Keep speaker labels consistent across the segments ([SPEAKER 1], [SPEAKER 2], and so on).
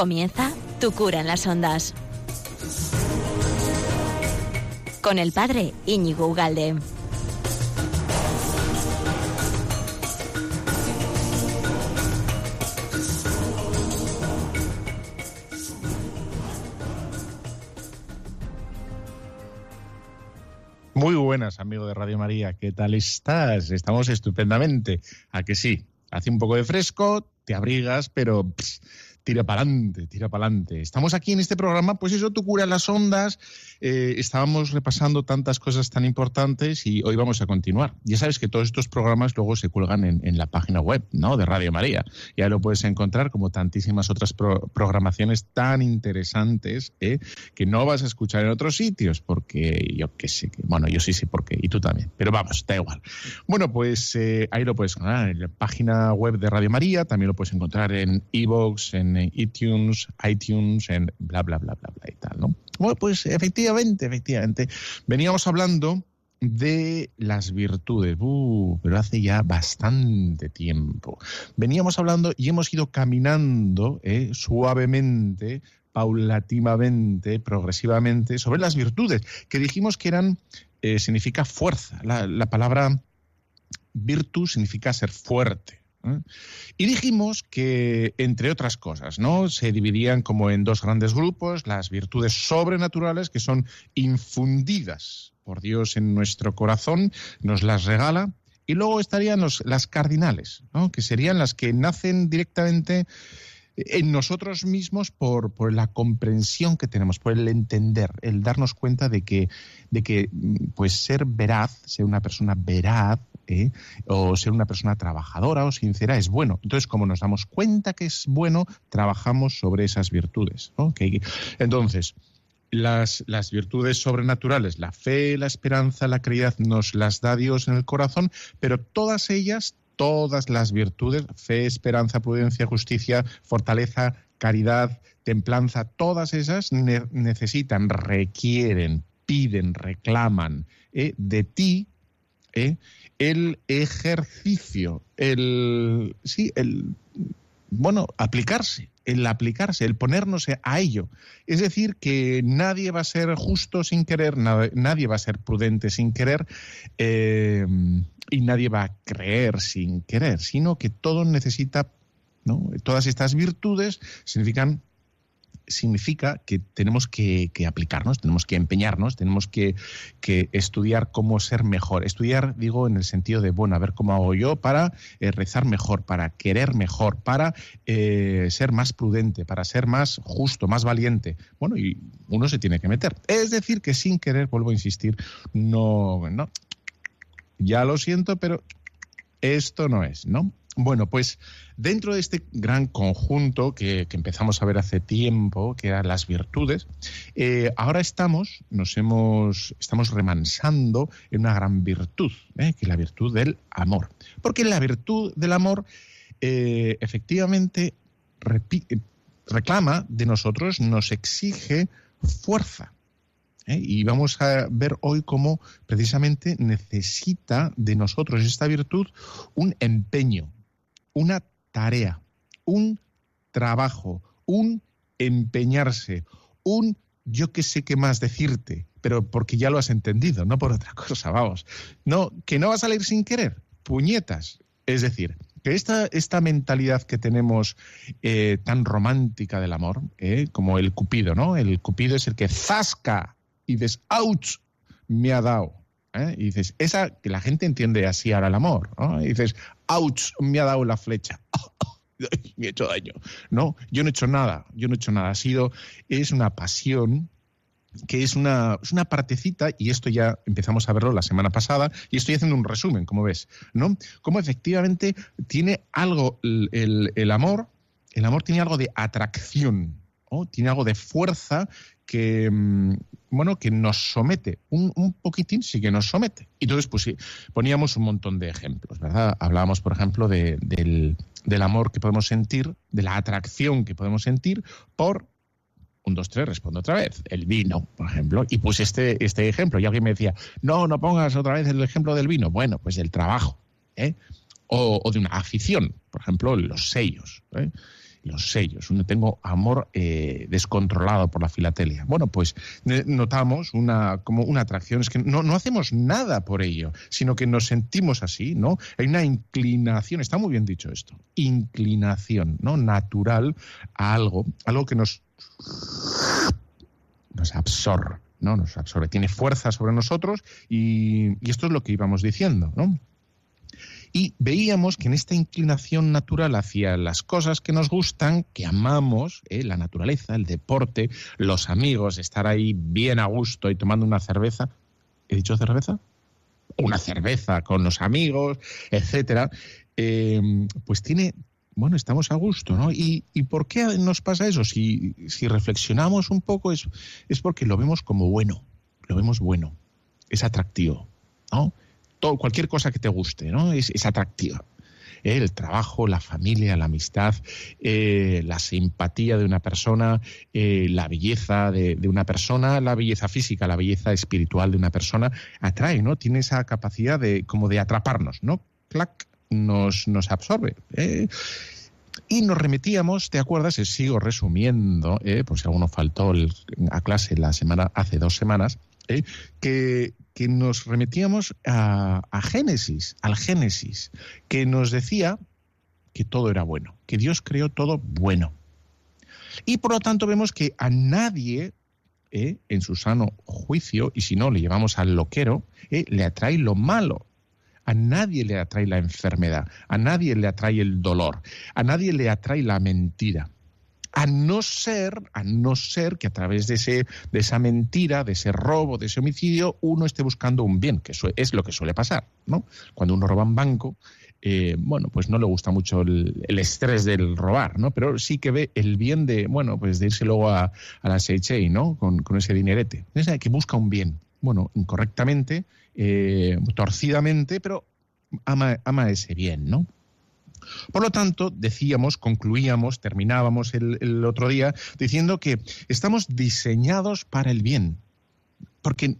[SPEAKER 1] Comienza Tu cura en las ondas. Con el padre Íñigo Ugalde.
[SPEAKER 2] Muy buenas, amigo de Radio María. ¿Qué tal estás? Estamos estupendamente. ¿A que sí? Hace un poco de fresco, te abrigas, pero tira para adelante, tira para adelante. Estamos aquí en este programa, pues eso, tú cura las ondas. Eh, estábamos repasando tantas cosas tan importantes y hoy vamos a continuar. Ya sabes que todos estos programas luego se cuelgan en, la página web ¿no? de Radio María. Ya lo puedes encontrar como tantísimas otras programaciones tan interesantes ¿eh? que no vas a escuchar en otros sitios, porque yo qué sé, bueno, yo sí sé por qué, y tú también, pero vamos, da igual. Bueno, pues eh, ahí lo puedes encontrar en la página web de Radio María, también lo puedes encontrar en iVoox, en iTunes, iTunes, en bla, bla, bla, bla, bla y tal, ¿no? Bueno, pues efectivamente, efectivamente, veníamos hablando de las virtudes, uh, pero hace ya bastante tiempo. Veníamos hablando y hemos ido caminando eh, suavemente, paulativamente, progresivamente, sobre las virtudes, que dijimos que eran, eh, significa fuerza. La, la palabra virtud significa ser fuerte. ¿Eh? Y dijimos que, entre otras cosas, ¿no? Se dividían como en dos grandes grupos, las virtudes sobrenaturales, que son infundidas por Dios en nuestro corazón, nos las regala, y luego estarían las cardinales, que serían las que nacen directamente en nosotros mismos por, por, la comprensión que tenemos, por el entender, el darnos cuenta de que, de que pues ser veraz, ser una persona veraz, ¿eh? o ser una persona trabajadora o sincera es bueno. Entonces, como nos damos cuenta que es bueno, trabajamos sobre esas virtudes. Entonces, las, las, virtudes sobrenaturales, la fe, la esperanza, la caridad, nos las da Dios en el corazón, pero todas ellas, todas las virtudes, fe, esperanza, prudencia, justicia, fortaleza, caridad, templanza, todas esas necesitan, requieren, piden, reclaman ¿eh? de ti ¿eh? el ejercicio, el sí, el bueno, aplicarse, el aplicarse, el ponernos a ello. Es decir, que nadie va a ser justo sin querer, nadie va a ser prudente sin querer eh, y nadie va a creer sin querer, sino que todo necesita, ¿no? Todas estas virtudes significan significa que tenemos que, aplicarnos, tenemos que empeñarnos, tenemos que, estudiar cómo ser mejor. Estudiar, digo, en el sentido de, bueno, a ver cómo hago yo para eh, rezar mejor, para querer mejor, para eh, ser más prudente, para ser más justo, más valiente. Bueno, y uno se tiene que meter. Es decir, que sin querer, vuelvo a insistir, no, no, ya lo siento, pero esto no es, ¿no? Bueno, pues dentro de este gran conjunto que, empezamos a ver hace tiempo, que eran las virtudes, eh, ahora estamos, nos hemos, estamos remansando en una gran virtud, ¿eh? que es la virtud del amor. Porque la virtud del amor eh, efectivamente reclama de nosotros, nos exige fuerza. Y vamos a ver hoy cómo precisamente necesita de nosotros esta virtud un empeño, una tarea, un trabajo, un empeñarse, un yo que sé qué más decirte, pero porque ya lo has entendido, no por otra cosa, vamos. No, que no va a salir sin querer, puñetas. Es decir, que esta, esta mentalidad que tenemos eh, tan romántica del amor, eh, como el cupido, ¿no? El cupido es el que zasca y dices, ¡ouch! Me ha dado. ¿Eh? Y dices, esa que la gente entiende así ahora el amor. Y dices, ¡ouch! Me ha dado la flecha. me ha hecho daño. No, yo no he hecho nada. Yo no he hecho nada. Ha sido, es una pasión que es una, es una partecita, y esto ya empezamos a verlo la semana pasada, y estoy haciendo un resumen, como ves, ¿no? Cómo efectivamente tiene algo el, el amor, el amor tiene algo de atracción, tiene algo de fuerza que, mm, bueno, que nos somete, un, un, poquitín sí que nos somete. Y entonces, pues poníamos un montón de ejemplos, ¿verdad? Hablábamos, por ejemplo, de, del, del, amor que podemos sentir, de la atracción que podemos sentir por, un, dos, tres, respondo otra vez, el vino, por ejemplo, y puse este, este ejemplo, y alguien me decía, no, no pongas otra vez el ejemplo del vino, bueno, pues del trabajo, ¿eh? o, o, de una afición, por ejemplo, los sellos, ¿eh? Los sellos, tengo amor eh, descontrolado por la filatelia. Bueno, pues notamos una, como una atracción, es que no, no hacemos nada por ello, sino que nos sentimos así, ¿no? Hay una inclinación, está muy bien dicho esto, inclinación, ¿no? Natural a algo, algo que nos, nos absorbe, ¿no? Nos absorbe, tiene fuerza sobre nosotros y, y esto es lo que íbamos diciendo, ¿no? Y veíamos que en esta inclinación natural hacia las cosas que nos gustan, que amamos, ¿eh? la naturaleza, el deporte, los amigos, estar ahí bien a gusto y tomando una cerveza. ¿He dicho cerveza? Una cerveza con los amigos, etcétera. Eh, pues tiene, bueno, estamos a gusto, ¿no? ¿Y, por qué nos pasa eso? Si, si reflexionamos un poco, es, es porque lo vemos como bueno, lo vemos bueno, es atractivo, ¿no? Cualquier cosa que te guste, ¿no? Es, atractiva. ¿eh? El trabajo, la familia, la amistad, eh, la simpatía de una persona, eh, la belleza de, una persona, la belleza física, la belleza espiritual de una persona, atrae, ¿no? Tiene esa capacidad de como de atraparnos, ¿no? Clac, nos, nos absorbe. Y nos remitíamos, ¿te acuerdas? Sigo resumiendo, por si alguno faltó a clase la semana, hace dos semanas, que, que nos remetíamos a, Génesis, al Génesis, que nos decía que todo era bueno, que Dios creó todo bueno. Y por lo tanto vemos que a nadie, eh, en su sano juicio, y si no le llevamos al loquero, eh, le atrae lo malo. A nadie le atrae la enfermedad, a nadie le atrae el dolor, a nadie le atrae la mentira a no ser, a no ser que a través de, ese, de esa mentira, de ese robo, de ese homicidio, uno esté buscando un bien, que es lo que suele pasar, ¿no? Cuando uno roba un banco, eh, bueno, pues no le gusta mucho el, estrés del robar, ¿no? Pero sí que ve el bien de, bueno, pues de irse luego a, la Seychelles, ¿no? Con, ese dinerete. Es que busca un bien. Bueno, incorrectamente, eh, torcidamente, pero ama, ama ese bien, ¿no? Por lo tanto, decíamos, concluíamos, terminábamos el, otro día diciendo que estamos diseñados para el bien. Porque,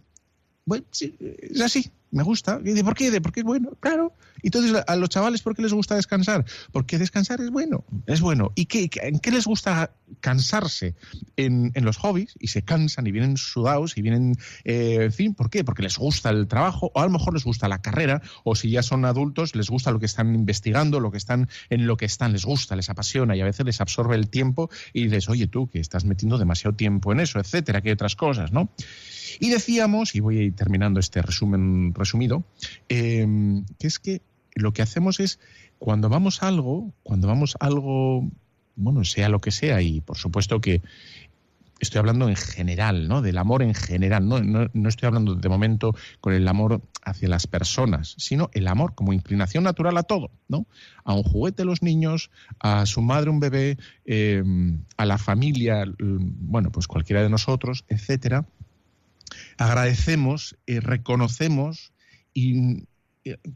[SPEAKER 2] bueno, es así me gusta. ¿Y de por qué? ¿De por qué es bueno? Claro. Entonces a los chavales, ¿por qué les gusta descansar? Porque descansar es bueno, es bueno. ¿Y qué, en qué les gusta cansarse? En, los hobbies, y se cansan y vienen sudados y vienen, eh, en fin, ¿por qué? Porque les gusta el trabajo, o a lo mejor les gusta la carrera, o si ya son adultos, les gusta lo que están investigando, lo que están, en lo que están, les gusta, les apasiona, y a veces les absorbe el tiempo y dices, oye tú, que estás metiendo demasiado tiempo en eso, etcétera, que hay otras cosas, ¿no? Y decíamos, y voy a ir terminando este resumen resumido, em, que es que lo que hacemos es cuando vamos a algo, cuando vamos a algo, bueno, sea lo que sea, y por supuesto que estoy hablando en general, ¿no? Del amor en general, no, no, estoy hablando de momento con el amor hacia las personas, sino el amor como inclinación natural a todo, ¿no? A un juguete los niños, a su madre un bebé, em, a la familia, bueno, pues cualquiera de nosotros, etcétera agradecemos, y reconocemos y,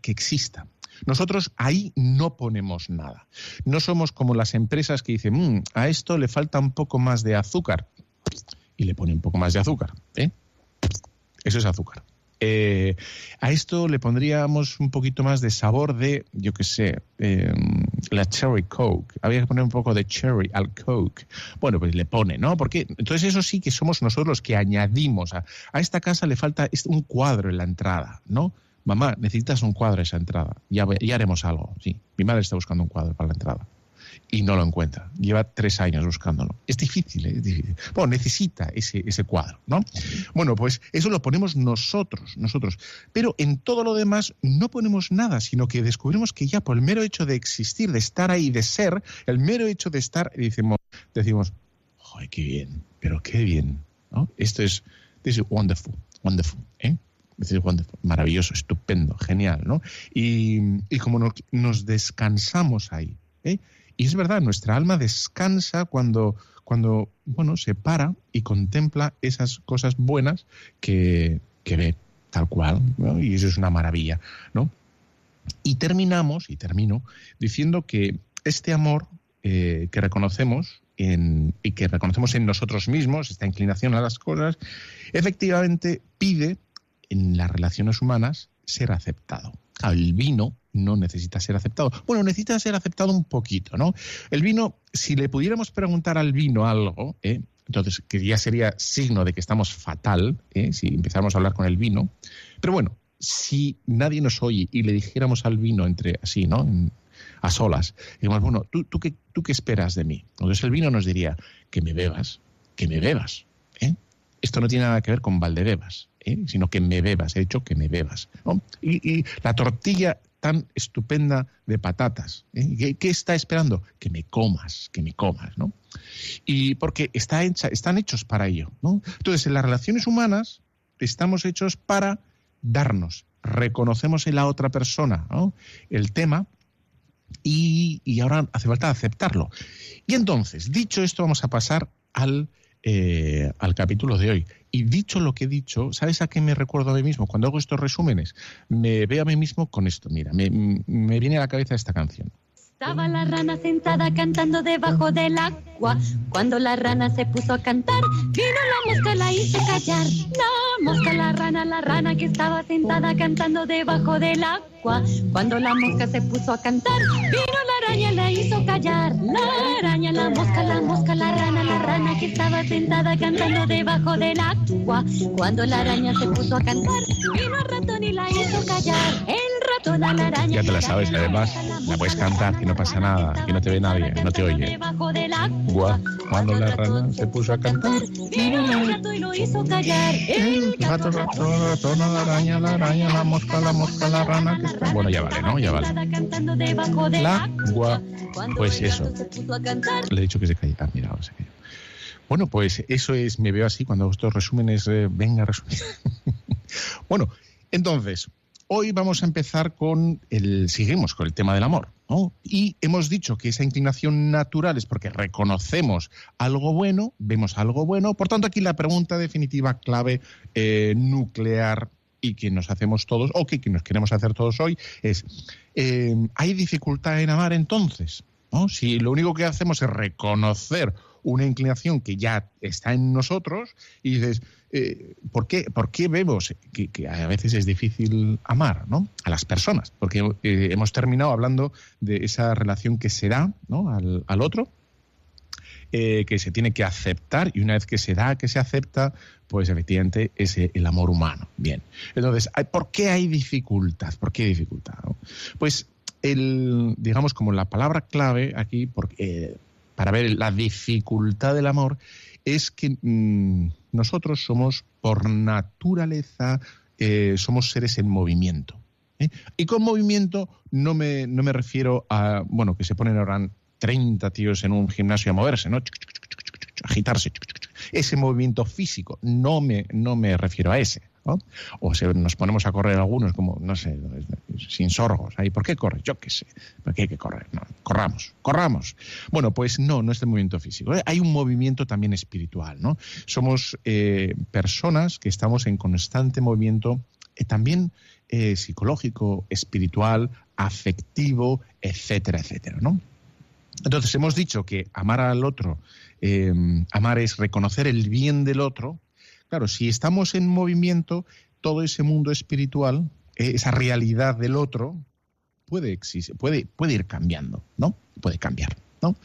[SPEAKER 2] que exista. Nosotros ahí no ponemos nada. No somos como las empresas que dicen, mm, a esto le falta un poco más de azúcar y le pone un poco más de azúcar. ¿eh? Eso es azúcar. Eh, a esto le pondríamos un poquito más de sabor de, yo qué sé, em, la cherry coke. Había que poner un poco de cherry al coke. Bueno, pues le pone, ¿no? Porque entonces eso sí que somos nosotros los que añadimos. A, a esta casa le falta un cuadro en la entrada, ¿no? Mamá, necesitas un cuadro en esa entrada. Ya, ya haremos algo. Sí, mi madre está buscando un cuadro para la entrada y no lo encuentra. Lleva tres años buscándolo. Es difícil, es difícil. Bueno, necesita ese, ese cuadro, ¿no? Bueno, pues eso lo ponemos nosotros, nosotros. Pero en todo lo demás no ponemos nada, sino que descubrimos que ya por el mero hecho de existir, de estar ahí, de ser, el mero hecho de estar, decimos, decimos ¡ay, qué bien! Pero qué bien, ¿no? Esto es, this is wonderful, wonderful, ¿eh? maravilloso, estupendo, genial, ¿no? Y, y como nos, nos descansamos ahí, ¿eh? Y es verdad, nuestra alma descansa cuando, cuando bueno, se para y contempla esas cosas buenas que, ve tal cual, y eso es una maravilla, ¿no? Y terminamos, y termino, diciendo que este amor eh, que reconocemos en, y que reconocemos en nosotros mismos, esta inclinación a las cosas, efectivamente pide en las relaciones humanas ser aceptado. El vino no necesita ser aceptado. Bueno, necesita ser aceptado un poquito, ¿no? El vino, si le pudiéramos preguntar al vino algo, ¿eh? entonces que ya sería signo de que estamos fatal, ¿eh? si empezáramos a hablar con el vino. Pero bueno, si nadie nos oye y le dijéramos al vino entre así, ¿no? a solas, digamos, bueno, ¿tú, tú, qué, ¿tú qué esperas de mí? Entonces el vino nos diría, que me bebas, que me bebas. Esto no tiene nada que ver con Valdebebas, ¿eh? sino que me bebas, he dicho que me bebas. Y, la tortilla tan estupenda de patatas, ¿eh? ¿Qué, está esperando? Que me comas, que me comas, ¿no? Y porque está hecha, están hechos para ello, ¿no? Entonces, en las relaciones humanas estamos hechos para darnos, reconocemos en la otra persona el tema y, ahora hace falta aceptarlo. Y entonces, dicho esto, vamos a pasar al eh, al capítulo de hoy. Y dicho lo que he dicho, ¿sabes a qué me recuerdo a mí mismo? Cuando hago estos resúmenes, me veo a mí mismo con esto. Mira, me, me viene a la cabeza esta canción.
[SPEAKER 3] Estaba la rana sentada cantando debajo del agua. Cuando la rana se puso a cantar, vino la mosca la hizo callar. La mosca, la rana, la rana que estaba sentada cantando debajo del agua. Cuando la mosca se puso a cantar, vino la araña La araña, la mosca, la mosca, la rana, la rana que estaba sentada cantando debajo del agua. Cuando la araña se puso a cantar, vino el ratón y la hizo callar.
[SPEAKER 2] Ya te la sabes, además la puedes cantar, que no pasa nada, que no te ve nadie, no te oye. Cuando la rana se puso a cantar, el gato y lo hizo callar. El gato, gato, ratón, la araña, la araña, la mosca, la mosca, la rana. Que está... Bueno, ya vale, ¿no? Ya vale. La gua. Pues eso. Le he dicho que se calle. Ah, mira, ahora se cayó. Bueno, pues eso es, me veo así cuando estos resúmenes, eh, venga, resumir. bueno, entonces, Hoy vamos a empezar con el, seguimos con el tema del amor, ¿no? Y hemos dicho que esa inclinación natural es porque reconocemos algo bueno, vemos algo bueno. Por tanto, aquí la pregunta definitiva, clave, eh, nuclear y que nos hacemos todos, o que, nos queremos hacer todos hoy, es, eh, ¿hay dificultad en amar entonces? ¿No? Si lo único que hacemos es reconocer una inclinación que ya está en nosotros y dices, eh, ¿por, qué, ¿por, qué, vemos que, a veces es difícil amar ¿no? a las personas? Porque eh, hemos terminado hablando de esa relación que se da ¿no? al, otro, eh, que se tiene que aceptar y una vez que se da, que se acepta, pues efectivamente es el amor humano. Bien. Entonces, ¿por qué hay dificultad? ¿Por qué dificultad? Pues el, digamos, como la palabra clave aquí, porque, para ver la dificultad del amor es que mm, nosotros somos por naturaleza, eh, somos seres en movimiento. ¿eh? Y con movimiento no me, no me refiero a, bueno, que se ponen ahora 30 tíos en un gimnasio a moverse, ¿no? agitarse. Ese movimiento físico, no me, no me refiero a ese. O si nos ponemos a correr algunos como, no sé, sin sorgos. Ahí, ¿Por qué corres? Yo qué sé. ¿Por qué hay que correr? No, corramos, corramos. Bueno, pues no, no es el movimiento físico. ¿eh? Hay un movimiento también espiritual, ¿no? Somos eh, personas que estamos en constante movimiento, eh, también psicológico, espiritual, afectivo, etcétera, etcétera, ¿no? Entonces hemos dicho que amar al otro, amar es reconocer el bien del otro, Claro, si estamos en movimiento, todo ese mundo espiritual, eh, esa realidad del otro, puede, puede, puede ir cambiando, ¿no? Puede cambiar. ¿no?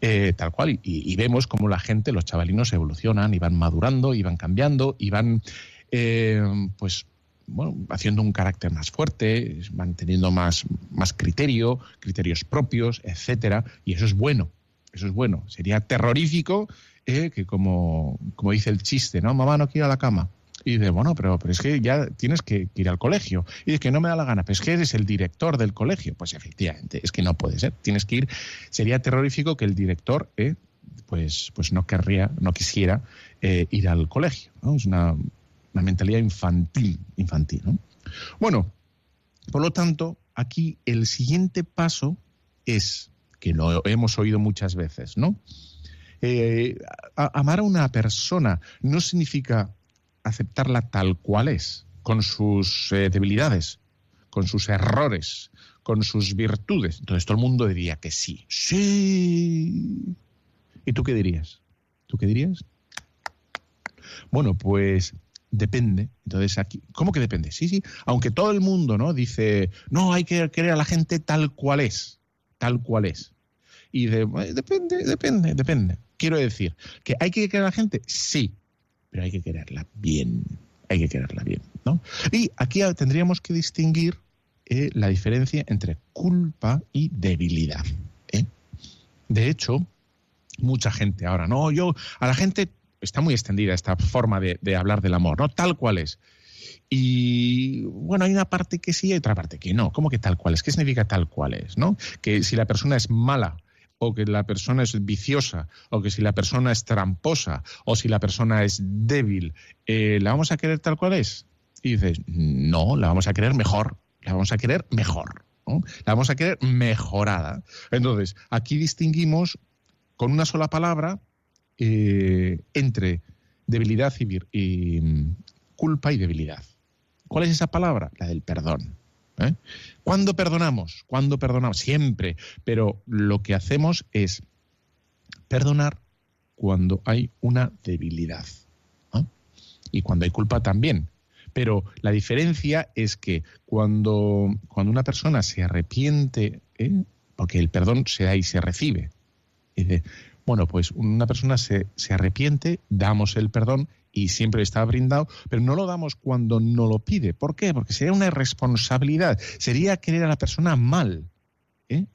[SPEAKER 2] Eh, tal cual, y, vemos cómo la gente, los chavalinos evolucionan y van madurando, y van cambiando, y van, eh, pues, bueno, haciendo un carácter más fuerte, van teniendo más, más criterio, criterios propios, etcétera, y eso es bueno, eso es bueno. Sería terrorífico eh, que como, como dice el chiste, ¿no? Mamá, no quiero a la cama. Y dice, bueno, pero, pero es que ya tienes que, ir al colegio. Y dice que no me da la gana, pero es que eres el director del colegio. Pues efectivamente, es que no puede ser. Tienes que ir. Sería terrorífico que el director, eh, pues, pues no querría, no quisiera eh, ir al colegio. Es una, una, mentalidad infantil, infantil. ¿no? Bueno, por lo tanto, aquí el siguiente paso es, que lo hemos oído muchas veces, ¿no? Eh, amar a una persona no significa aceptarla tal cual es, con sus eh, debilidades, con sus errores, con sus virtudes. Entonces todo el mundo diría que sí. Sí. ¿Y tú qué dirías? ¿Tú qué dirías? Bueno, pues depende. Entonces aquí, ¿cómo que depende? Sí, sí, aunque todo el mundo, ¿no? Dice, no, hay que querer a la gente tal cual es, tal cual es. Y de, depende, depende, depende. Quiero decir, que hay que querer a la gente, sí, pero hay que quererla bien. Hay que quererla bien, ¿no? Y aquí tendríamos que distinguir eh, la diferencia entre culpa y debilidad. ¿eh? De hecho, mucha gente ahora, no, yo, a la gente está muy extendida esta forma de, de, hablar del amor, ¿no? Tal cual es. Y bueno, hay una parte que sí y otra parte que no. ¿Cómo que tal cual es? ¿Qué significa tal cual es? ¿No? Que si la persona es mala o que la persona es viciosa, o que si la persona es tramposa, o si la persona es débil, eh, ¿la vamos a querer tal cual es? Y dices, no, la vamos a querer mejor, la vamos a querer mejor, la vamos a querer mejorada. Entonces, aquí distinguimos con una sola palabra eh, entre debilidad y, y mm, culpa y debilidad. ¿Cuál es esa palabra? La del perdón. ¿Eh? ¿Cuándo perdonamos? ¿Cuándo perdonamos? Siempre. Pero lo que hacemos es perdonar cuando hay una debilidad. Y cuando hay culpa también. Pero la diferencia es que cuando, cuando una persona se arrepiente, ¿eh? porque el perdón se da y se recibe, dice, bueno, pues una persona se, se arrepiente, damos el perdón y siempre está brindado, pero no lo damos cuando no lo pide. ¿Por qué? Porque sería una irresponsabilidad, sería querer a la persona mal. ¿eh?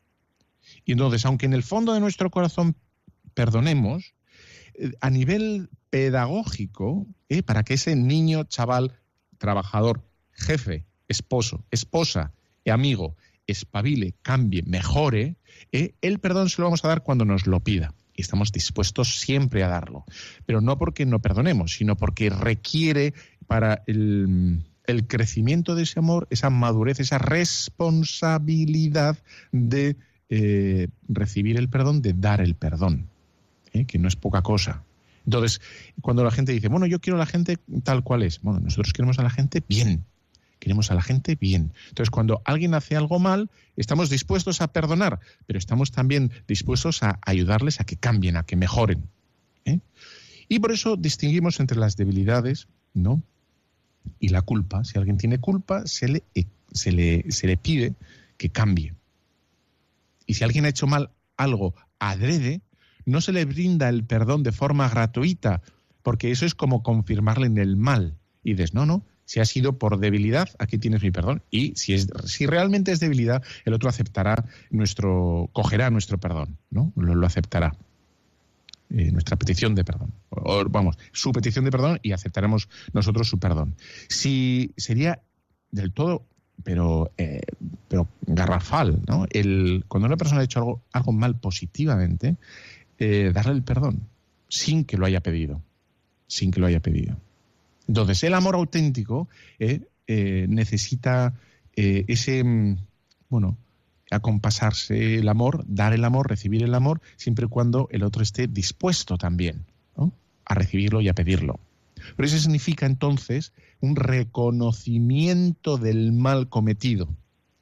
[SPEAKER 2] Y entonces, aunque en el fondo de nuestro corazón perdonemos, eh, a nivel pedagógico, ¿eh? para que ese niño, chaval, trabajador, jefe, esposo, esposa, amigo, espabile, cambie, mejore, el perdón se lo vamos a dar cuando nos lo pida y estamos dispuestos siempre a darlo. Pero no porque no perdonemos, sino porque requiere para el, crecimiento de ese amor esa madurez, esa responsabilidad de eh, recibir el perdón, de dar el perdón, ¿eh? que no es poca cosa. Entonces, cuando la gente dice, bueno, yo quiero a la gente tal cual es, bueno, nosotros queremos a la gente bien, queremos a la gente bien. Entonces, cuando alguien hace algo mal, estamos dispuestos a perdonar, pero estamos también dispuestos a ayudarles a que cambien, a que mejoren. ¿eh? Y por eso distinguimos entre las debilidades, ¿no? Y la culpa. Si alguien tiene culpa, se le, se le, se le pide que cambie. Y si alguien ha hecho mal algo adrede, no se le brinda el perdón de forma gratuita, porque eso es como confirmarle en el mal. Y dices, no, no, si ha sido por debilidad, aquí tienes mi perdón. Y si, es, si realmente es debilidad, el otro aceptará nuestro, cogerá nuestro perdón, ¿no? Lo, aceptará. Eh, nuestra petición de perdón. Vamos, su petición de perdón y aceptaremos nosotros su perdón. Si sería del todo, pero, eh, pero garrafal, ¿no? El, cuando una persona ha hecho algo, algo mal positivamente, eh, darle el perdón sin que lo haya pedido. Sin que lo haya pedido. Entonces, el amor auténtico eh, eh, necesita eh, ese, mm, bueno, acompasarse el amor, dar el amor, recibir el amor, siempre y cuando el otro esté dispuesto también a recibirlo y a pedirlo. Pero eso significa entonces un reconocimiento del mal cometido.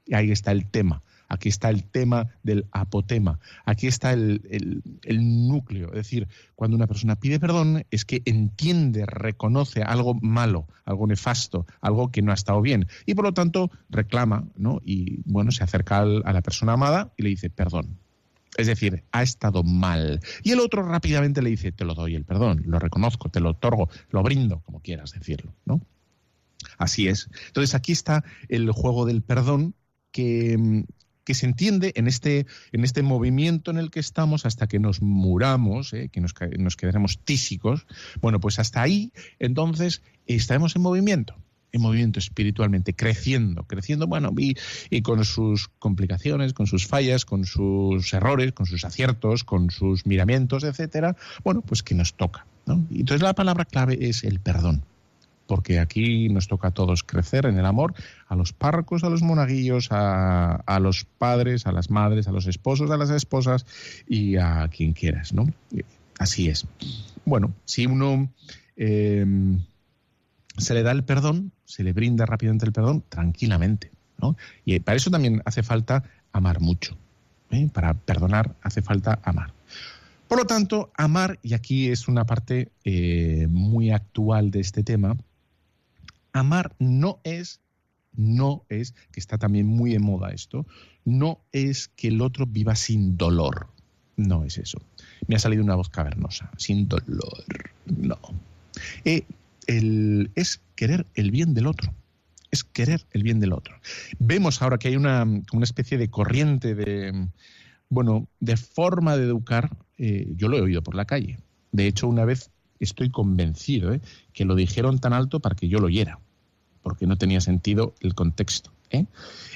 [SPEAKER 2] Y ahí está el tema. Aquí está el tema del apotema. Aquí está el, núcleo. Es decir, cuando una persona pide perdón es que entiende, reconoce algo malo, algo nefasto, algo que no ha estado bien. Y por lo tanto reclama, ¿no? Y bueno, se acerca a la persona amada y le dice perdón. Es decir, ha estado mal. Y el otro rápidamente le dice, te lo doy el perdón, lo reconozco, te lo otorgo, lo brindo, como quieras decirlo, ¿no? Así es. Entonces aquí está el juego del perdón que, que se entiende en este, en este movimiento en el que estamos hasta que nos muramos, ¿eh? que nos, nos quedaremos tísicos. Bueno, pues hasta ahí, entonces, estaremos en movimiento en movimiento espiritualmente, creciendo, creciendo, bueno, y, y, con sus complicaciones, con sus fallas, con sus errores, con sus aciertos, con sus miramientos, etcétera, bueno, pues que nos toca. entonces la palabra clave es el perdón porque aquí nos toca a todos crecer en el amor, a los párrocos, a los monaguillos, a, los padres, a las madres, a los esposos, a las esposas y a quien quieras, ¿no? Así es. Bueno, si uno em, se le da el perdón, se le brinda rápidamente el perdón, tranquilamente, ¿no? Y para eso también hace falta amar mucho. ¿eh? Para perdonar hace falta amar. Por lo tanto, amar, y aquí es una parte eh, muy actual de este tema, Amar no es, no es, que está también muy de moda esto, no es que el otro viva sin dolor. No es eso. Me ha salido una voz cavernosa, sin dolor. No. Eh, es querer el bien del otro. Es querer el bien del otro. Vemos ahora que hay una, una especie de corriente de, bueno, de forma de educar. Eh, yo lo he oído por la calle. De hecho, una vez estoy convencido ¿eh? que lo dijeron tan alto para que yo lo oyera, porque no tenía sentido el contexto. ¿eh?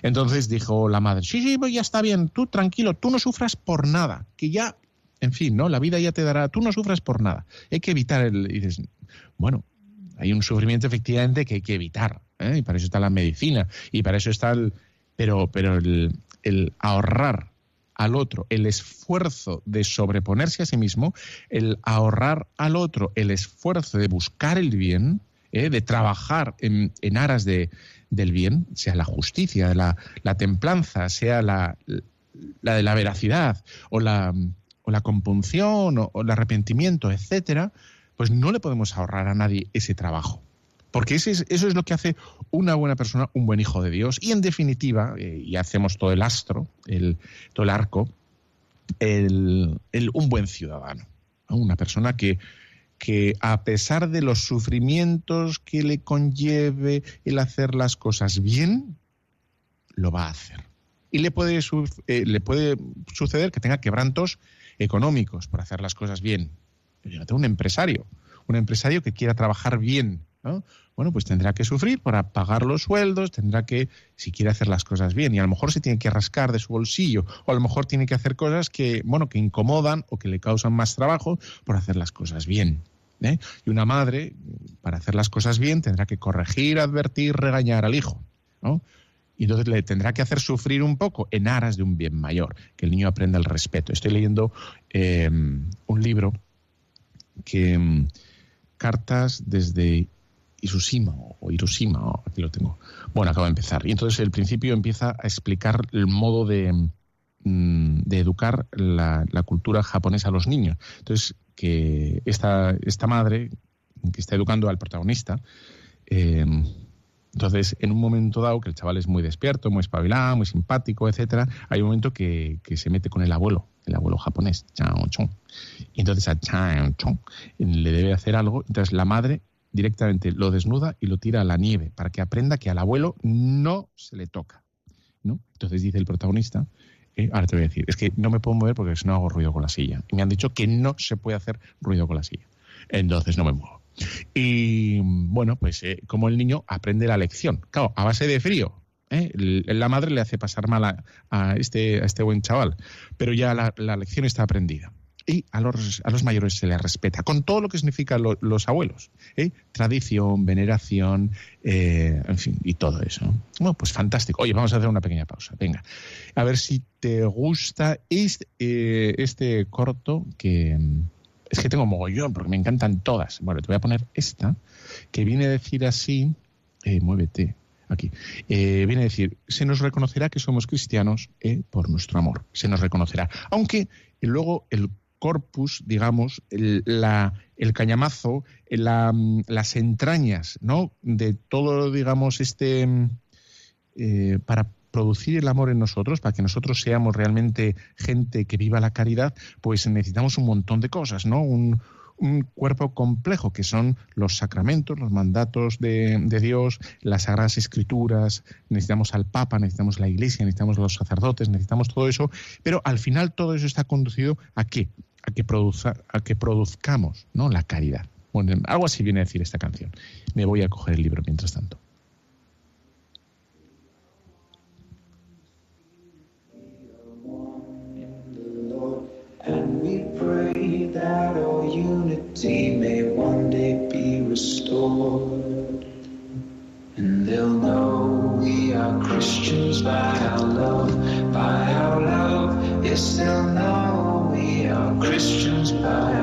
[SPEAKER 2] Entonces dijo la madre, sí, sí, pues ya está bien, tú tranquilo, tú no sufras por nada, que ya, en fin, ¿no? La vida ya te dará, tú no sufras por nada. Hay que evitar el... Y dices, bueno, hay un sufrimiento efectivamente que hay que evitar, ¿eh? y para eso está la medicina, y para eso está el... Pero, pero el, el ahorrar al otro el esfuerzo de sobreponerse a sí mismo, el ahorrar al otro el esfuerzo de buscar el bien, ¿eh? de trabajar en, aras de, del bien, sea la justicia, la, la templanza, sea la, la, de la veracidad o la, o la compunción o, o el arrepentimiento, etcétera, pues no le podemos ahorrar a nadie ese trabajo. Porque eso es lo que hace una buena persona, un buen hijo de Dios. Y en definitiva, eh, y hacemos todo el astro, el, todo el arco, el, un buen ciudadano. Una persona que, que a pesar de los sufrimientos que le conlleve el hacer las cosas bien, lo va a hacer. Y le puede, eh, le puede suceder que tenga quebrantos económicos por hacer las cosas bien. Un empresario, un empresario que quiera trabajar bien, bueno, pues tendrá que sufrir para pagar los sueldos, tendrá que, si quiere hacer las cosas bien, y a lo mejor se tiene que rascar de su bolsillo, o a lo mejor tiene que hacer cosas que, bueno, que incomodan o que le causan más trabajo por hacer las cosas bien. ¿eh? Y una madre, para hacer las cosas bien, tendrá que corregir, advertir, regañar al hijo. Y entonces le tendrá que hacer sufrir un poco en aras de un bien mayor, que el niño aprenda el respeto. Estoy leyendo eh, un libro que cartas desde Isusima o Hiroshima, aquí lo tengo. Bueno, acaba de empezar. Y entonces el principio empieza a explicar el modo de, mm, de educar la, cultura japonesa a los niños. Entonces, que esta, esta madre que está educando al protagonista, eh, entonces, en un momento dado, que el chaval es muy despierto, muy espabilado, muy simpático, etcétera, hay un momento que, se mete con el abuelo, el abuelo japonés, Chao Chong. Y entonces a Chao Chong le debe hacer algo. Entonces la madre directamente lo desnuda y lo tira a la nieve para que aprenda que al abuelo no se le toca. ¿no? Entonces dice el protagonista, eh, ahora te voy a decir, es que no me puedo mover porque si no hago ruido con la silla. Y me han dicho que no se puede hacer ruido con la silla. Entonces no me muevo. Y bueno, pues eh, como el niño aprende la lección. Claro, a base de frío. ¿eh? La madre le hace pasar mal a, este, a este buen chaval, pero ya la lección está aprendida y a los, a los mayores se les respeta, con todo lo que significan los abuelos. ¿eh? Tradición, veneración, eh, en fin, y todo eso. Bueno, pues fantástico. Oye, vamos a hacer una pequeña pausa. Venga, a ver si te gusta este, este corto que... Es que tengo mogollón, porque me encantan todas. Bueno, te voy a poner esta, que viene a decir así, muévete, aquí. viene a decir, se nos reconocerá que somos cristianos por nuestro amor. Se nos reconocerá. Aunque luego el corpus, digamos, el, la, el cañamazo, las entrañas, ¿no? De todo, digamos, este. Eh, para producir el amor en nosotros, para que nosotros seamos realmente gente que viva la caridad, pues necesitamos un montón de cosas, ¿no? Un, un cuerpo complejo, que son los sacramentos, los mandatos de, Dios, las sagradas escrituras, necesitamos al Papa, necesitamos la Iglesia, necesitamos los sacerdotes, necesitamos todo eso, pero al final todo eso está conducido a qué? A que, a que produzcamos ¿no? la caridad. Bueno, algo así viene a decir esta canción. Me voy a coger el libro mientras tanto. And they'll know we are Christians by our love, by our love. Are Christians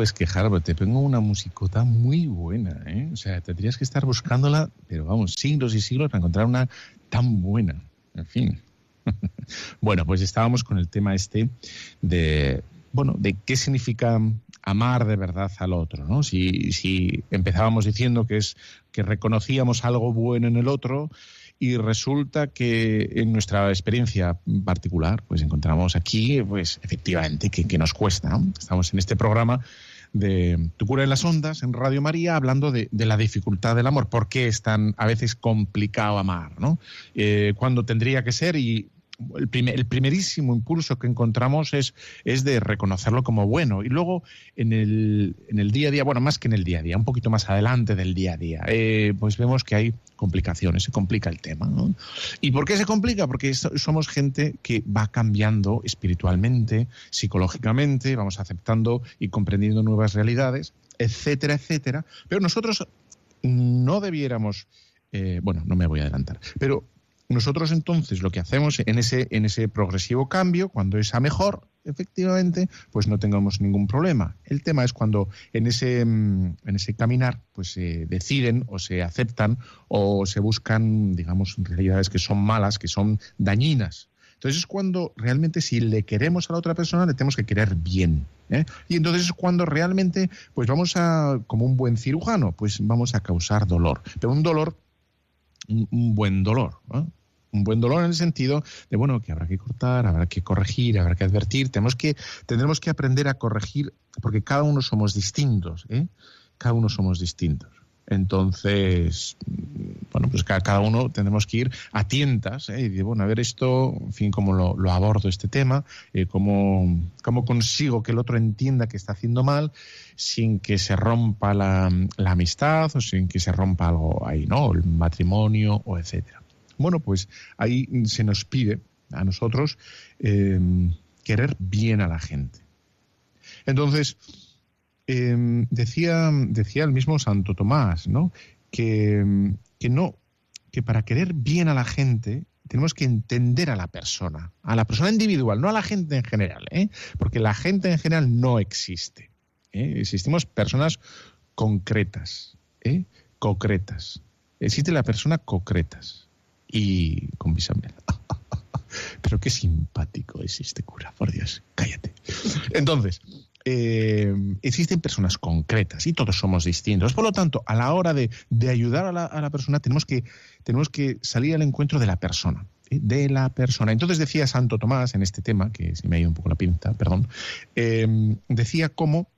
[SPEAKER 2] puedes quejar, pero te pongo una musicota muy buena, ¿eh? O sea, tendrías que estar buscándola, pero vamos, siglos y siglos para encontrar una tan buena. En fin. bueno, pues estábamos con el tema este de, bueno, de qué significa amar de verdad al otro, ¿no? Si, si empezábamos diciendo que es que reconocíamos algo bueno en el otro y resulta que en nuestra experiencia particular, pues encontramos aquí, pues efectivamente, que, que nos cuesta. ¿no? Estamos en este programa de Tu cura en las ondas, en Radio María, hablando de, la dificultad del amor. ¿Por qué es tan a veces complicado amar? ¿no? Eh, cuando tendría que ser y el, primer, primerísimo impulso que encontramos es, es, de reconocerlo como bueno. Y luego en el, en el, día a día, bueno, más que en el día a día, un poquito más adelante del día a día, eh, pues vemos que hay complicaciones, se complica el tema. ¿Y por qué se complica? Porque somos gente que va cambiando espiritualmente, psicológicamente, vamos aceptando y comprendiendo nuevas realidades, etcétera, etcétera. Pero nosotros no debiéramos, eh, bueno, no me voy a adelantar, pero nosotros entonces lo que hacemos en ese, en ese progresivo cambio, cuando es a mejor, efectivamente, pues no tengamos ningún problema. El tema es cuando en ese, en ese caminar pues se deciden o se aceptan o se buscan, digamos, realidades que son malas, que son dañinas. Entonces es cuando realmente si le queremos a la otra persona le tenemos que querer bien. ¿eh? Y entonces es cuando realmente pues vamos a, como un buen cirujano, pues vamos a causar dolor. Pero un dolor, un, buen dolor. ¿eh? Un buen dolor en el sentido de bueno que habrá que cortar, habrá que corregir, habrá que advertir, tenemos que tendremos que aprender a corregir porque cada uno somos distintos, ¿eh? cada uno somos distintos. Entonces, bueno, pues cada, uno tendremos que ir a tientas ¿eh? y decir, bueno, a ver esto, en fin, cómo lo, lo abordo este tema, eh, cómo, cómo, consigo que el otro entienda que está haciendo mal sin que se rompa la, la amistad o sin que se rompa algo ahí, ¿no? El matrimonio o etcétera. Bueno, pues ahí se nos pide a nosotros eh, querer bien a la gente. Entonces, eh, decía, decía el mismo Santo Tomás, ¿no? Que, que no, que para querer bien a la gente tenemos que entender a la persona, a la persona individual, no a la gente en general, ¿eh? porque la gente en general no existe. ¿eh? Existimos personas concretas, ¿eh? concretas. Existe la persona concretas y con bisamel. Pero qué simpático es este cura, por Dios, cállate. Entonces, eh, existen personas concretas y todos somos distintos. Por lo tanto, a la hora de, de ayudar a la, a la, persona, tenemos que, tenemos que salir al encuentro de la persona. ¿eh? De la persona. Entonces decía Santo Tomás en este tema, que se me ha ido un poco la pinta, perdón, eh, decía cómo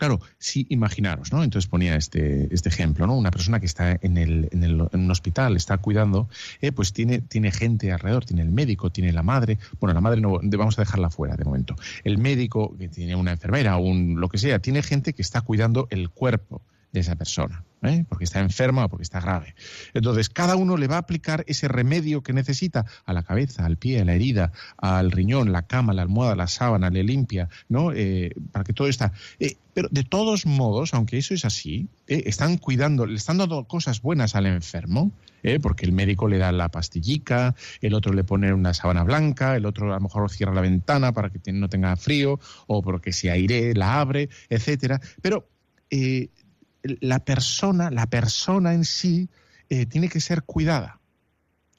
[SPEAKER 2] Claro, sí, imaginaros, ¿no? Entonces ponía este, este ejemplo, ¿no? Una persona que está en, el, en, el, en un hospital, está cuidando, eh, pues tiene, tiene gente alrededor, tiene el médico, tiene la madre, bueno, la madre no, vamos a dejarla fuera de momento. El médico, que tiene una enfermera, un lo que sea, tiene gente que está cuidando el cuerpo, de esa persona. ¿eh? porque está enferma o porque está grave. Entonces, cada uno le va a aplicar ese remedio que necesita a la cabeza, al pie, a la herida, al riñón, la cama, la almohada, la sábana, le limpia, ¿no? Eh, para que todo está. Eh, pero de todos modos, aunque eso es así, están cuidando, le están dando cosas buenas al enfermo, porque el médico le da la pastillica, el otro le pone una sábana blanca, el otro a lo mejor cierra la ventana para que no tenga frío, o porque se aire, la abre, etcétera. Pero la persona, la persona en sí, eh, tiene que ser cuidada.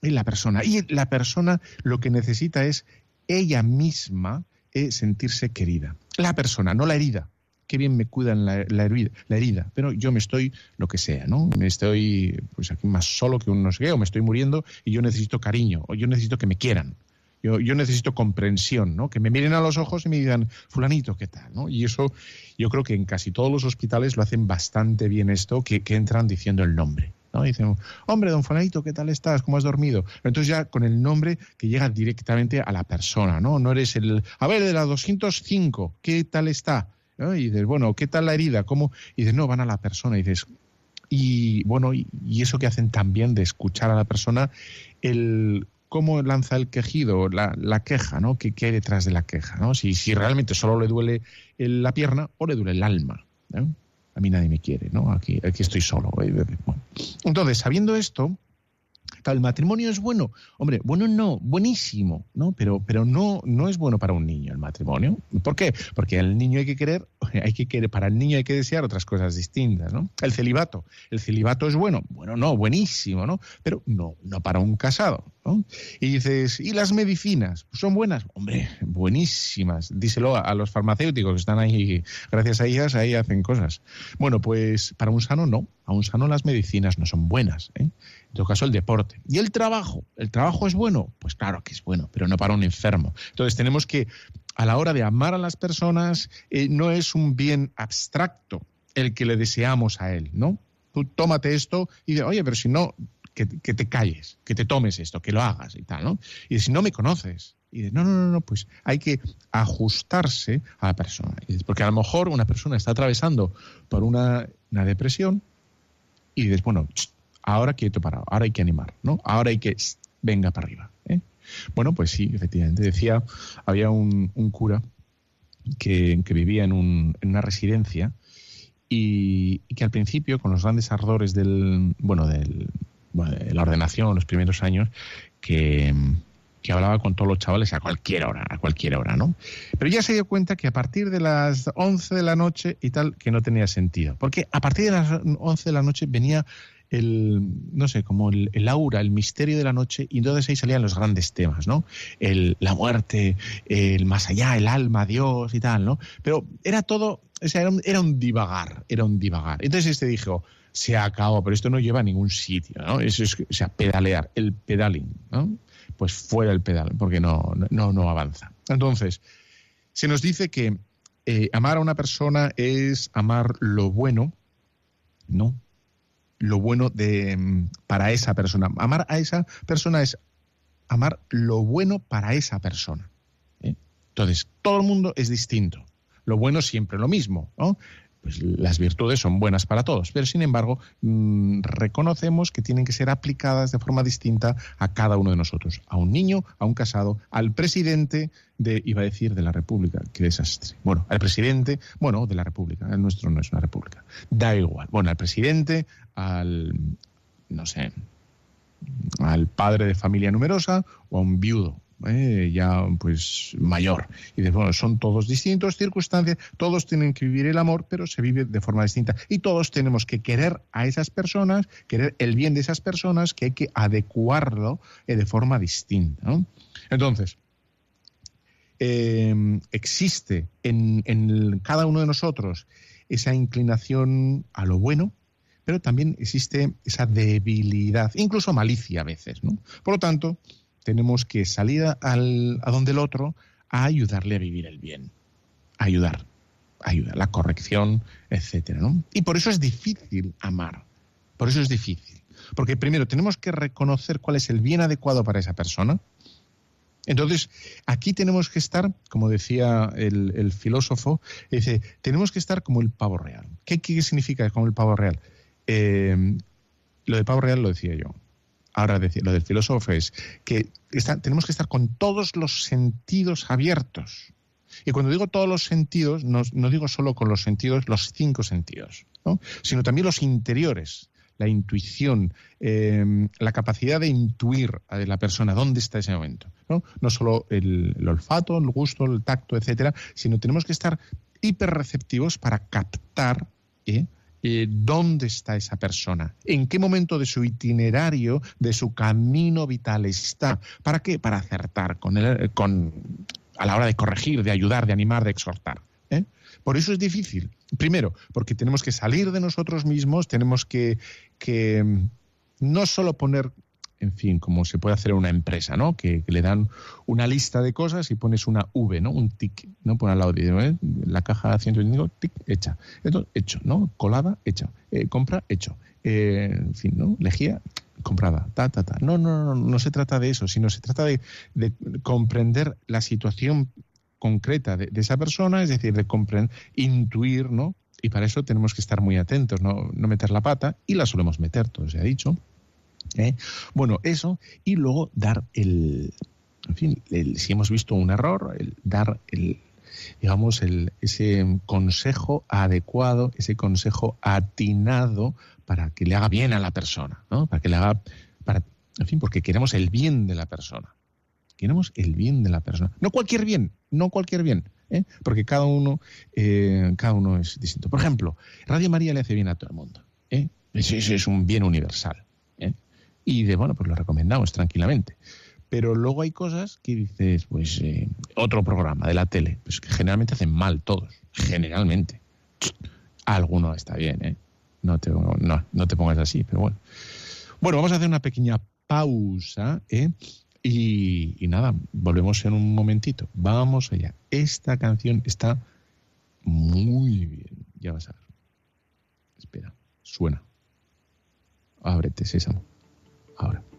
[SPEAKER 2] Y la persona. Y la persona lo que necesita es ella misma eh, sentirse querida. La persona, no la herida. Qué bien me cuidan la, herida, la, herida, pero yo me estoy lo que sea, ¿no? Me estoy pues aquí más solo que un no sé qué, o me estoy muriendo y yo necesito cariño, o yo necesito que me quieran. Yo, yo, necesito comprensión, ¿no? Que me miren a los ojos y me digan, fulanito, ¿qué tal? ¿no? Y eso yo creo que en casi todos los hospitales lo hacen bastante bien esto, que, entran diciendo el nombre. ¿no? Dicen, hombre, don Fulanito, ¿qué tal estás? ¿Cómo has dormido? Entonces ya con el nombre que llega directamente a la persona, ¿no? No eres el, a ver, de la 205, ¿qué tal está? Y dices, bueno, ¿qué tal la herida? ¿Cómo? Y dices, no, van a la persona. Y dices, y bueno, y, y eso que hacen también de escuchar a la persona, el cómo lanza el quejido, la, queja, ¿no? ¿Qué, hay detrás de la queja? ¿no? Si, realmente solo le duele la pierna o le duele el alma. A mí nadie me quiere, ¿no? Aquí, aquí estoy solo. Entonces, sabiendo esto, el matrimonio es bueno. Hombre, bueno no, buenísimo, ¿no? Pero, pero no, no es bueno para un niño el matrimonio. ¿Por qué? Porque al niño hay que querer, hay que querer, para el niño hay que desear otras cosas distintas, ¿no? El celibato. El celibato es bueno. Bueno, no, buenísimo, ¿no? Pero no, no para un casado. Y dices, ¿y las medicinas? ¿Son buenas? Hombre, buenísimas. Díselo a, los farmacéuticos que están ahí, gracias a ellas, ahí hacen cosas. Bueno, pues para un sano no. A un sano las medicinas no son buenas. ¿eh? En todo caso, el deporte. ¿Y el trabajo? ¿El trabajo es bueno? Pues claro que es bueno, pero no para un enfermo. Entonces tenemos que, a la hora de amar a las personas, eh, no es un bien abstracto el que le deseamos a él, ¿no? Tú tómate esto y de, oye, pero si no, que, te calles, que te tomes esto, que lo hagas y tal, ¿no? Y si no me conoces, y de, no, no, no, no, pues hay que ajustarse a la persona. Porque a lo mejor una persona está atravesando por una, una depresión y dices, bueno, ahora quieto parado, ahora hay que animar, ¿no? Ahora hay que, venga para arriba. ¿eh? Bueno, pues sí, efectivamente. Decía, había un, cura que, vivía en, un, en, una residencia y, que al principio, con los grandes ardores del, bueno, del, de la ordenación, los primeros años, que, que hablaba con todos los chavales a cualquier hora, a cualquier hora, ¿no? Pero ya se dio cuenta que a partir de las 11 de la noche y tal, que no tenía sentido. Porque a partir de las 11 de la noche venía el, no sé, como el, aura, el misterio de la noche, y entonces ahí salían los grandes temas, ¿no? El, la muerte, el más allá, el alma, Dios y tal, ¿no? Pero era todo, o sea, era un, era un divagar, era un divagar. Entonces este dijo, se acabó, pero esto no lleva a ningún sitio, ¿no? Eso es, o sea, pedalear, el pedaling, ¿no? Pues fuera el pedal, porque no, no, no avanza. Entonces, se nos dice que eh, amar a una persona es amar lo bueno, ¿no? lo bueno de, mm, para esa persona. Amar a esa persona es amar lo bueno para esa persona. ¿eh? Entonces, todo el mundo es distinto. Lo bueno siempre lo mismo. ¿no? Pues las virtudes son buenas para todos, pero sin embargo mm, reconocemos que tienen que ser aplicadas de forma distinta a cada uno de nosotros, a un niño, a un casado, al presidente de, iba a decir, de la República, qué desastre. Bueno, al presidente, bueno, de la República, el nuestro no es una república, da igual. Bueno, al presidente, al, no sé, al padre de familia numerosa o a un viudo eh, ya pues mayor. Y de, bueno, son todos distintos, circunstancias, todos tienen que vivir el amor, pero se vive de forma distinta. Y todos tenemos que querer a esas personas, querer el bien de esas personas, que hay que adecuarlo eh, de forma distinta. Entonces, eh, existe en, en cada uno de nosotros esa inclinación a lo bueno, pero también existe esa debilidad, incluso malicia a veces. ¿no? Por lo tanto, tenemos que salir al, a donde el otro a ayudarle a vivir el bien, a ayudar, ayudar, la corrección, etcétera, ¿no? Y por eso es difícil amar, por eso es difícil, porque primero tenemos que reconocer cuál es el bien adecuado para esa persona, Entonces, aquí tenemos que estar, como decía el, filósofo, dice, tenemos que estar como el pavo real. ¿Qué, qué significa como el pavo real? Eh, lo del pavo real lo decía yo. Ahora lo del filósofo es que tenemos que estar con todos los sentidos abiertos. Y cuando digo todos los sentidos, no, digo solo con los sentidos, los cinco sentidos, sino también los interiores, la intuición, eh, la capacidad de intuir a la persona dónde está ese momento. No, no solo el, olfato, el gusto, el tacto, etcétera, sino tenemos que estar hiperreceptivos para captar ¿eh? Eh, dónde está esa persona, en qué momento de su itinerario, de su camino vital está. ¿Para qué? Para acertar con, con a la hora de corregir, de ayudar, de animar, de exhortar. ¿eh? Por eso es difícil. Primero, porque tenemos que salir de nosotros mismos, tenemos que, que mm, no solo poner en fin, como se puede hacer una empresa, ¿no? Que, le dan una lista de cosas y pones una V, ¿no? Un tic, ¿no? Pon al lado de ¿eh? la caja 125, tic, hecha. Esto, hecho, ¿no? Colada, hecha. Eh, compra, hecho. Eh, en fin, ¿no? Lejía, comprada, ta, ta, ta. No, no, no, no se trata de eso, sino se trata de, comprender la situación concreta de, esa persona, es decir, de comprender, intuir, ¿no? Y para eso tenemos que estar muy atentos, no, no meter la pata, y la solemos meter, todo se ha dicho. ¿Eh? Bueno, eso, y luego dar el, en fin, si hemos visto un error, el dar el, digamos, el, ese consejo adecuado, ese consejo atinado para que le haga bien a la persona, ¿no? Para que le haga, para, en fin, porque queremos el bien de la persona. Queremos el bien de la persona. No cualquier bien, no cualquier bien, ¿eh? porque cada uno, eh, cada uno es distinto. Por ejemplo, Radio María le hace bien a todo el mundo. ¿eh? Es un bien universal y de, bueno, pues lo recomendamos tranquilamente. Pero luego hay cosas que dices, pues eh, otro programa de la tele, pues que generalmente hacen mal todos, generalmente. Alguno está bien, ¿eh? No te, no, no te pongas así, pero bueno. Bueno, vamos a hacer una pequeña pausa, ¿eh? Y, y, nada, volvemos en un momentito. Vamos allá. Esta canción está muy bien. Ya vas a ver. Espera, suena. Ábrete, sésamo ahora.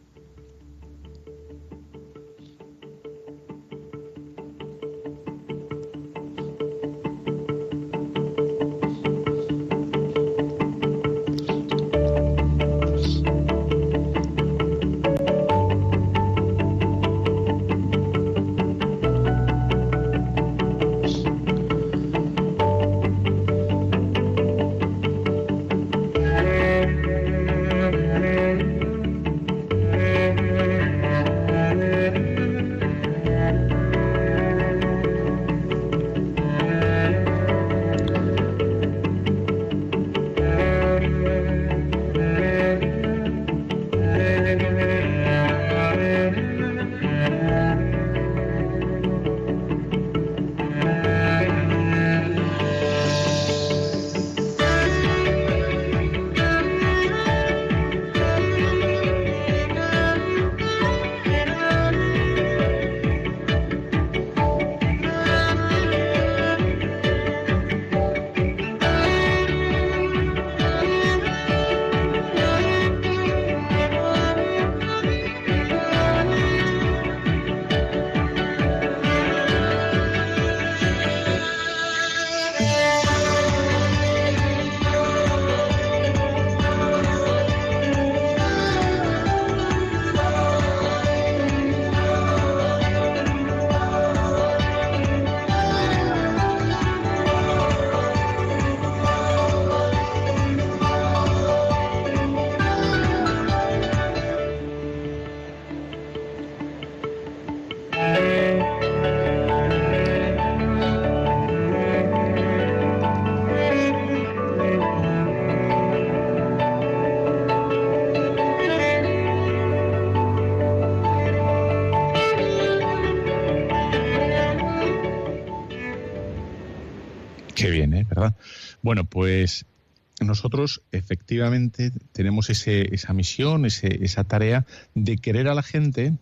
[SPEAKER 2] Nosotros efectivamente tenemos ese, esa misión, ese, esa tarea de querer a la gente,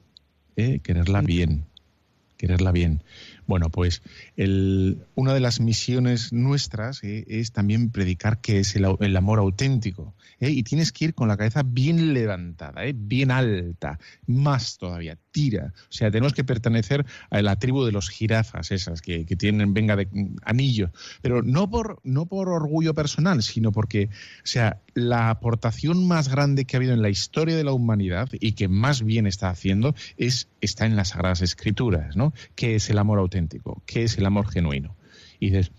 [SPEAKER 2] eh, quererla bien, quererla bien. Bueno, pues el, una de las misiones nuestras eh, es también predicar que es el, el amor auténtico. ¿Eh? Y tienes que ir con la cabeza bien levantada, ¿eh? bien alta, más todavía, tira. O sea, tenemos que pertenecer a la tribu de los jirafas, esas que, que tienen venga de anillo. Pero no por, no por orgullo personal, sino porque, o sea, la aportación más grande que ha habido en la historia de la humanidad y que más bien está haciendo es, está en las Sagradas Escrituras, ¿no? ¿Qué es el amor auténtico? qué es el amor genuino. Y dices,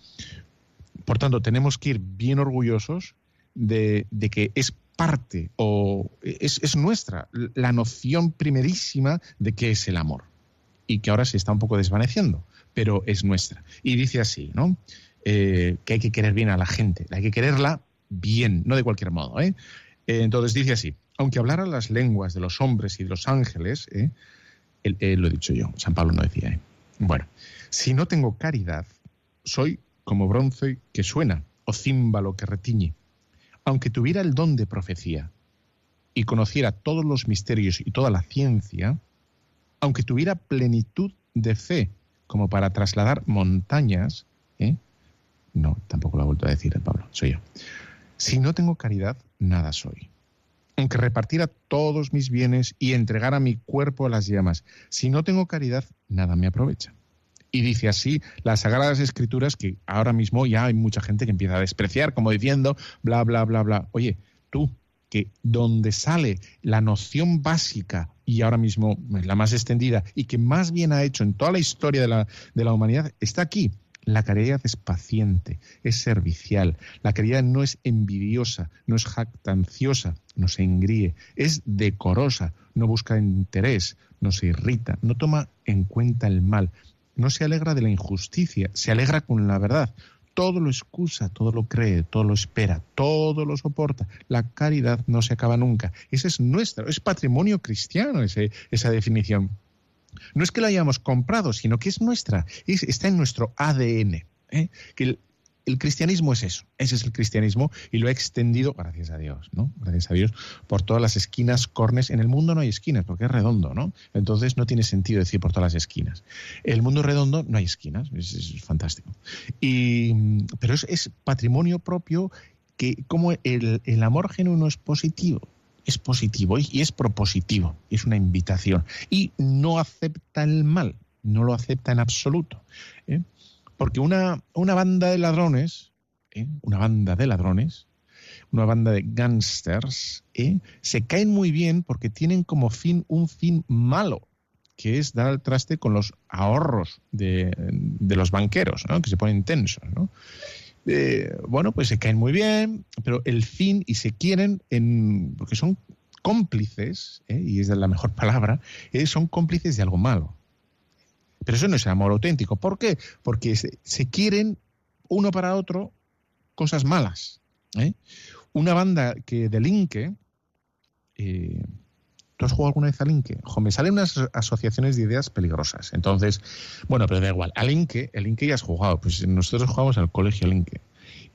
[SPEAKER 2] por tanto, tenemos que ir bien orgullosos de, que es parte o es, es, nuestra la noción primerísima de qué es el amor y que ahora se está un poco desvaneciendo, pero es nuestra. Y dice así, ¿no? Eh, que hay que querer bien a la gente, hay que quererla bien, no de cualquier modo. ¿eh? Eh, entonces dice así, aunque hablara las lenguas de los hombres y de los ángeles, lo he dicho yo, San Pablo no decía, bueno, si no tengo caridad, soy como bronce que suena o címbalo que retiñe. Aunque tuviera el don de profecía y conociera todos los misterios y toda la ciencia, aunque tuviera plenitud de fe como para trasladar montañas, ¿eh? no, tampoco lo ha vuelto a decir el Pablo, soy yo. Si no tengo caridad, nada soy. Aunque repartiera todos mis bienes y entregara mi cuerpo a las llamas, si no tengo caridad, nada me aprovecha. Y dice así las Sagradas Escrituras que ahora mismo ya hay mucha gente que empieza a despreciar, como diciendo, bla, bla, bla, bla. Oye, tú, que donde sale la noción básica y ahora mismo la más extendida y que más bien ha hecho en toda la historia de la, de la humanidad, está aquí. La caridad es paciente, es servicial. La caridad no es envidiosa, no es jactanciosa, no se engríe, es decorosa, no busca interés, no se irrita, no toma en cuenta el mal, no se alegra de la injusticia, se alegra con la verdad. Todo lo excusa, todo lo cree, todo lo espera, todo lo soporta. La caridad no se acaba nunca. Ese es nuestro, es patrimonio cristiano ese, esa definición. No es que la hayamos comprado, sino que es nuestra, está en nuestro ADN. ¿eh? El cristianismo es eso, ese es el cristianismo y lo he extendido, gracias a Dios, ¿no? Gracias a Dios, por todas las esquinas, cornes. En el mundo no hay esquinas porque es redondo, ¿no? Entonces no tiene sentido decir por todas las esquinas. El mundo redondo no hay esquinas, es, fantástico. Y, pero es, patrimonio propio que como el, el amor genuino es positivo, es positivo y es propositivo, es una invitación y no acepta el mal, no lo acepta en absoluto. ¿eh? Porque una, una banda de ladrones, ¿eh? una banda de ladrones, una banda de gángsters, ¿eh? se caen muy bien porque tienen como fin un fin malo, que es dar al traste con los ahorros de, los banqueros, que se ponen tensos. Eh, bueno, pues se caen muy bien, pero el fin y se quieren en, porque son cómplices, y es la mejor palabra, son cómplices de algo malo. Pero eso no es amor auténtico. ¿Por qué? Porque se, quieren uno para otro cosas malas. ¿eh? Una banda que delinque. Eh, ¿Tú has jugado alguna vez a Linke? me salen unas asociaciones de ideas peligrosas. Entonces, bueno, pero da igual. A Linke, el Linke ya has jugado. Pues nosotros jugamos al colegio Linke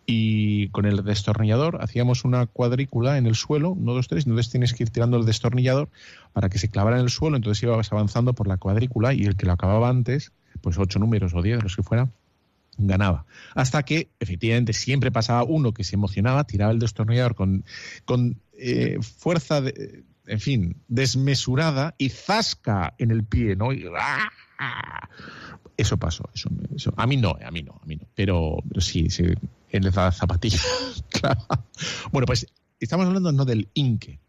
[SPEAKER 2] y con el destornillador hacíamos una cuadrícula en el suelo, uno, dos, tres, entonces tienes que ir tirando el destornillador para que se clavara en el suelo, entonces ibas avanzando por la cuadrícula y el que lo acababa antes, pues ocho números o diez, los que fuera, ganaba. Hasta que, efectivamente, siempre pasaba uno que se emocionaba, tiraba el destornillador con, con eh, fuerza, de, en fin, desmesurada y zasca en el pie, ¿no? ¡ah! Eso pasó, eso, A mí no, a mí no, a mí no. Pero, sí, sí, en la zapatilla. Bueno, pues estamos hablando no del inque,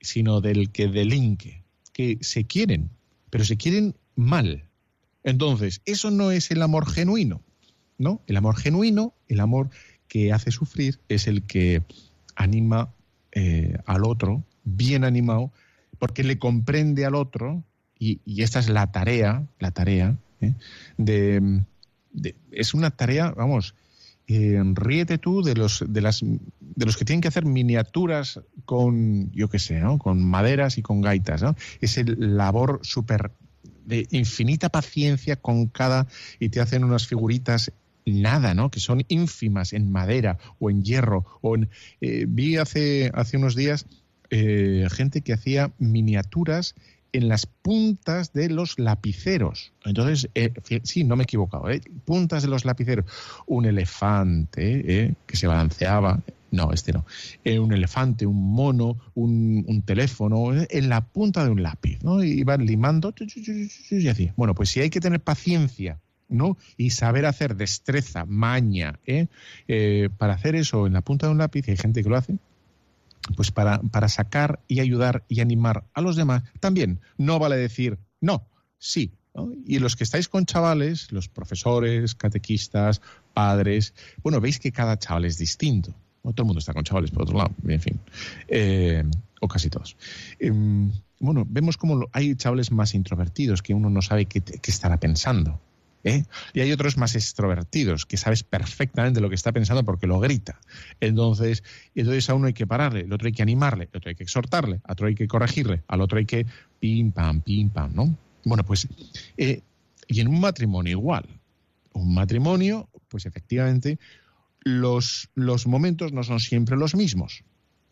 [SPEAKER 2] sino del que delinque, que se quieren, pero se quieren mal. Entonces, eso no es el amor genuino, ¿no? El amor genuino, el amor que hace sufrir, es el que anima eh, al otro, bien animado, porque le comprende al otro, y, esta es la tarea, la tarea ¿eh? de, es una tarea, vamos, eh, ríete tú de los, de, las, de los que tienen que hacer miniaturas con, yo qué sé, con maderas y con gaitas. ¿no? Es el labor súper de infinita paciencia con cada y te hacen unas figuritas nada, ¿no? Que son ínfimas en madera o en hierro o en, eh, vi hace hace unos días gente que hacía miniaturas en las puntas de los lapiceros. Entonces, eh, sí, no me he equivocado, ¿eh? puntas de los lapiceros. Un elefante ¿eh? que se balanceaba, no, este no, Eh, un elefante, un mono, un, teléfono, ¿eh? en la punta de un lápiz, ¿no? Y van limando y así. Bueno, pues si hay que tener paciencia, ¿no? Y saber hacer destreza, maña, ¿eh? Para hacer eso en la punta de un lápiz, hay gente que lo hace, pues para, para sacar y ayudar y animar a los demás, también no vale decir no, sí. Y los que estáis con chavales, los profesores, catequistas, padres, bueno, veis que cada chaval es distinto. No todo el mundo está con chavales, por otro lado, en fin, Eh, o casi todos. Em, bueno, vemos como hay chavales más introvertidos que uno no sabe qué, qué estará pensando. ¿Eh? Y hay otros más extrovertidos, que sabes perfectamente lo que está pensando porque lo grita. Entonces, entonces a uno hay que pararle, al otro hay que animarle, al otro hay que exhortarle, al otro hay que corregirle, al otro hay que pim, pam, pim, pam, ¿no? Bueno, pues, eh, y en un matrimonio igual. Un matrimonio, pues efectivamente, los, los momentos no son siempre los mismos.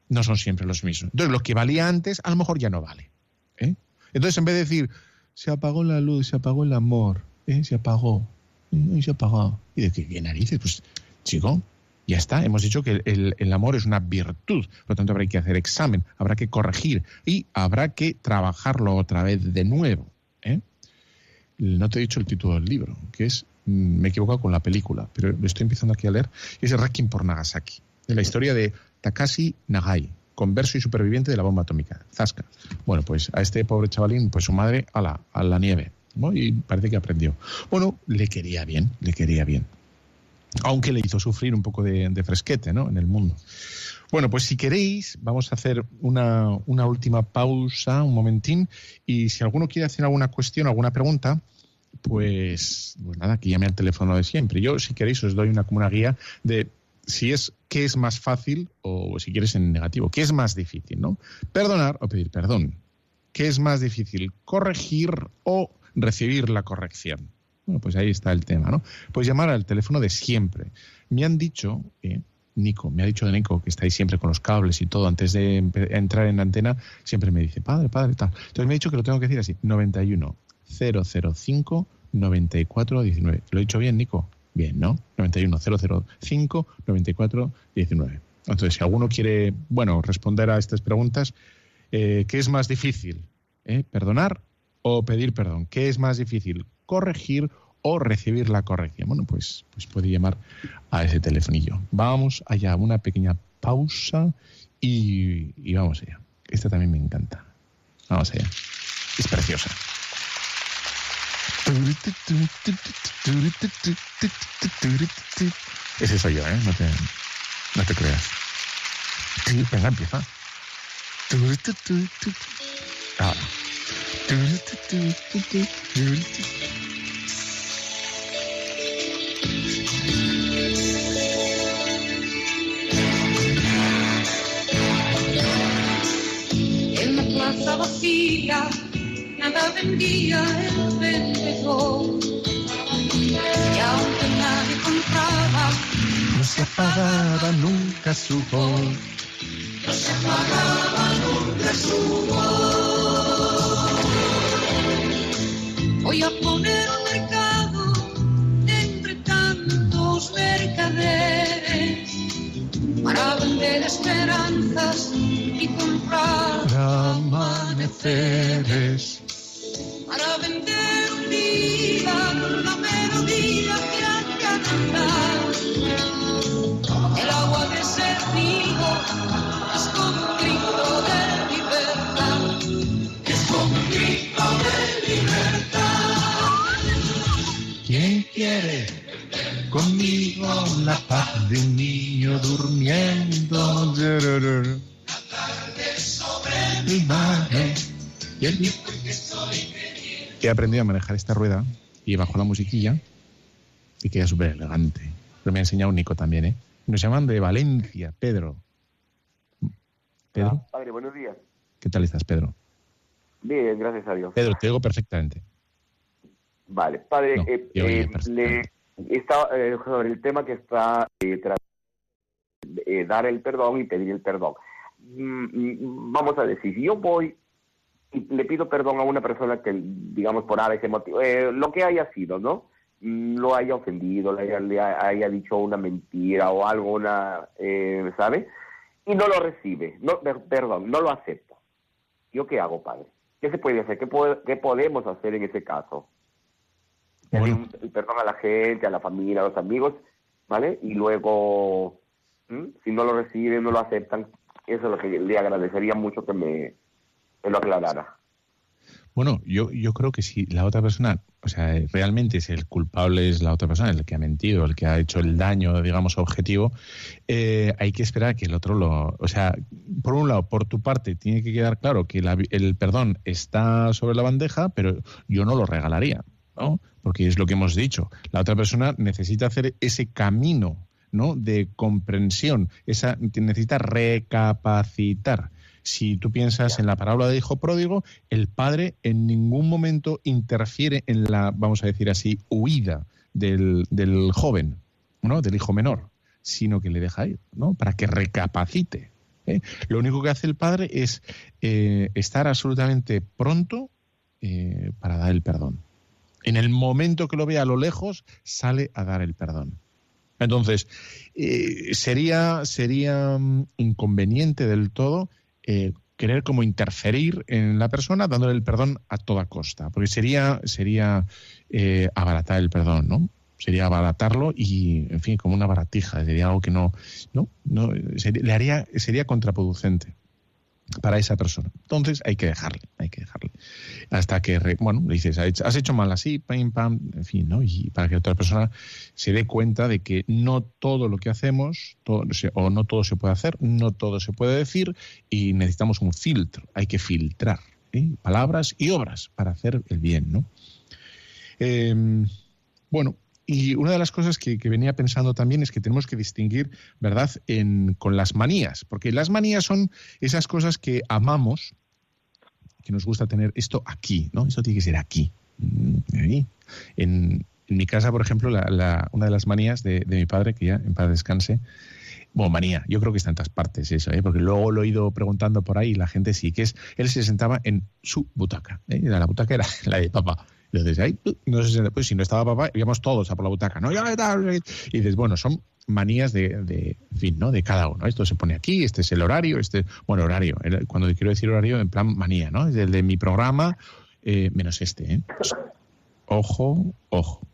[SPEAKER 2] No son siempre los mismos. Entonces, lo que valía antes, a lo mejor ya no vale. ¿eh? Entonces, en vez de decir, se apagó la luz, se apagó el amor, ¿eh? se apagó, ¿eh? se apagó. ¿Y de qué, qué narices? Pues, chico, ya está. Hemos dicho que el, el amor es una virtud. Por lo tanto, habrá que hacer examen, habrá que corregir y habrá que trabajarlo otra vez de nuevo. ¿eh? No te he dicho el título del libro, que es, mm, me he equivocado con la película, pero lo estoy empezando aquí a leer, es Requiem por Nagasaki, de la historia de Takashi Nagai, converso y superviviente de la bomba atómica, Zasca. Bueno, pues a este pobre chavalín, pues su madre a la, a la nieve, y parece que aprendió. Bueno, le quería bien, le quería bien. Aunque le hizo sufrir un poco de, de fresquete, ¿no? En el mundo. Bueno, pues si queréis, vamos a hacer una, una última pausa, un momentín, y si alguno quiere hacer alguna cuestión, alguna pregunta, pues, pues nada, que llame al teléfono de siempre. Yo, si queréis, os doy una, como una guía de si es qué es más fácil o si quieres en negativo, qué es más difícil, ¿no? Perdonar o pedir perdón. ¿Qué es más difícil? ¿Corregir o recibir la corrección? Bueno, pues ahí está el tema, ¿no? Pues llamar al teléfono de siempre. Me han dicho, eh, Nico, me ha dicho de Nico que estáis siempre con los cables y todo, antes de entrar en la antena, siempre me dice, padre, padre, tal. Entonces me ha dicho que lo tengo que decir así, 91 005 94 19. ¿Lo he dicho bien, Nico? Bien, ¿no? 91 005 94 19. Entonces, si alguno quiere, bueno, responder a estas preguntas, eh, ¿qué es más difícil? ¿Eh? ¿Perdonar o pedir perdón? ¿Qué es más difícil? ¿Corregir o recibir la corrección? Bueno, pues, pues puede llamar a ese telefonillo. Vamos allá, una pequeña pausa y, y vamos allá. Esta también me encanta. Vamos allá. Es preciosa. Ese soy yo, ¿eh? No te, no te creas. Venga, empieza. Ah.
[SPEAKER 4] En la plaza vacía, nada vendía el vendedor. Y aunque nadie compraba,
[SPEAKER 2] No se apagaba nunca su voz.
[SPEAKER 4] Voy a poner un mercado entre tantos mercaderes para vender esperanzas y comprar
[SPEAKER 2] Amaneceres.
[SPEAKER 4] para vender un día la melodía que de cantar. El agua de ser
[SPEAKER 2] quiere conmigo la paz de un niño durmiendo? Mi madre y el He aprendido a manejar esta rueda y bajo la musiquilla y queda súper elegante. Pero me ha enseñado Nico también, ¿eh? Nos llaman de Valencia, Pedro. Pedro,
[SPEAKER 5] Ah, padre, buenos días.
[SPEAKER 2] ¿qué tal estás, Pedro?
[SPEAKER 5] Bien, gracias a Dios.
[SPEAKER 2] Pedro, te oigo perfectamente.
[SPEAKER 5] Vale, padre,
[SPEAKER 2] No,
[SPEAKER 5] eh, eh, le está eh, sobre el tema que está eh, eh, dar el perdón y pedir el perdón. Mm, mm, vamos a decir, si yo voy y le pido perdón a una persona que, digamos, por ese motivo, eh, lo que haya sido, ¿no? Mm, Lo haya ofendido, le haya, le haya dicho una mentira o algo, una, eh, ¿sabe? Y no lo recibe, no, per- perdón, no lo acepta. ¿Yo qué hago, padre? ¿Qué se puede hacer? ¿Qué, po- qué podemos hacer en ese caso?
[SPEAKER 2] Bueno.
[SPEAKER 5] Pedir perdón a la gente, a la familia, a los amigos, ¿vale? Y luego, si no lo reciben, no lo aceptan, eso es lo que le agradecería mucho que me, lo aclarara.
[SPEAKER 2] Bueno, yo, yo creo que si la otra persona, o sea, realmente es el culpable, es la otra persona, el que ha mentido, el que ha hecho el daño, digamos, objetivo, eh, hay que esperar a que el otro lo. O sea, por un lado, por tu parte, tiene que quedar claro que la- el perdón está sobre la bandeja, pero yo no lo regalaría, ¿no? Porque es lo que hemos dicho. La otra persona necesita hacer ese camino, ¿no? De comprensión, esa, necesita recapacitar. Si tú piensas en la parábola del hijo pródigo, el padre en ningún momento interfiere en la, vamos a decir así, huida del, del joven, ¿no? Del hijo menor, sino que le deja ir, ¿no? Para que recapacite. ¿eh? Lo único que hace el padre es eh, estar absolutamente pronto eh, para dar el perdón. En el momento que lo vea a lo lejos, sale a dar el perdón. Entonces, eh, sería, sería mm, inconveniente del todo eh, querer como interferir en la persona dándole el perdón a toda costa, porque sería, sería eh, abaratar el perdón, ¿no? Sería abaratarlo y, en fin, como una baratija, sería algo que no, no, no sería, le haría, sería contraproducente para esa persona. Entonces hay que dejarle, hay que dejarle. Hasta que, bueno, le dices, "Has hecho- mal así, pam, pam, en fin, ¿no? Y para que otra persona se dé cuenta de que no todo lo que hacemos, todo, o no todo se puede hacer, no todo se puede decir, y necesitamos un filtro, hay que filtrar ¿eh? palabras y obras para hacer el bien, ¿no? Eh, bueno, y una de las cosas que, venía pensando también es que tenemos que distinguir, ¿verdad?, en, con las manías, porque las manías son esas cosas que amamos, que nos gusta tener esto aquí, ¿no? Esto tiene que ser aquí. mm. En, mi casa, por ejemplo, la- la- una de las manías de, de mi padre, que ya en paz descanse, bueno, manía, yo creo que está en todas partes eso, ¿eh? porque luego lo he ido preguntando por ahí y la gente sí, que es, él se sentaba en su butaca, ¿eh? La butaca era la de papá. Entonces, ahí, uh, no se senta- pues si no estaba papá, íbamos todos a por la butaca, ¿no? Y dices, bueno, son manías de, de, fin, ¿no? De cada uno. Esto se pone aquí, este es el horario, este, bueno, horario, cuando quiero decir horario, en plan manía, ¿no? Es el de mi programa, eh, menos este, ¿eh? Ojo, ojo.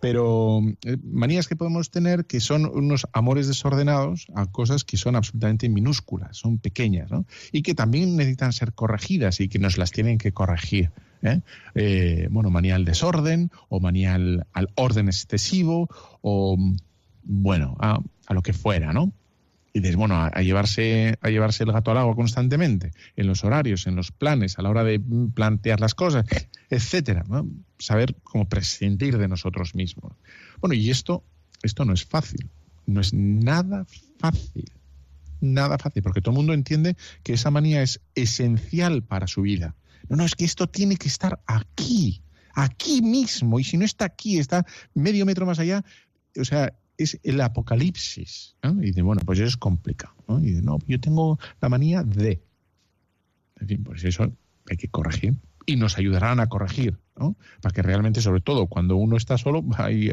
[SPEAKER 2] Pero eh, manías que podemos tener que son unos amores desordenados a cosas que son absolutamente minúsculas, son pequeñas, ¿no? Y que también necesitan ser corregidas y que nos las tienen que corregir. ¿eh? Eh, bueno, manía al desorden o manía al, orden excesivo o, bueno, a, a lo que fuera, ¿no? Y dices, bueno, a, llevarse, a llevarse el gato al agua constantemente, en los horarios, en los planes, a la hora de mm, plantear las cosas, etcétera. Saber cómo prescindir de nosotros mismos. Bueno, y esto, esto no es fácil. No es nada fácil. Nada fácil, porque todo el mundo entiende que esa manía es esencial para su vida. No, no, es que esto tiene que estar aquí, aquí mismo. Y si no está aquí, está medio metro más allá, o sea, es el apocalipsis. Y dice, bueno, pues eso es complicado. Y dice, no, yo tengo la manía de. En fin, pues eso hay que corregir. Y nos ayudarán a corregir, ¿no? Para que realmente, sobre todo, cuando uno está solo,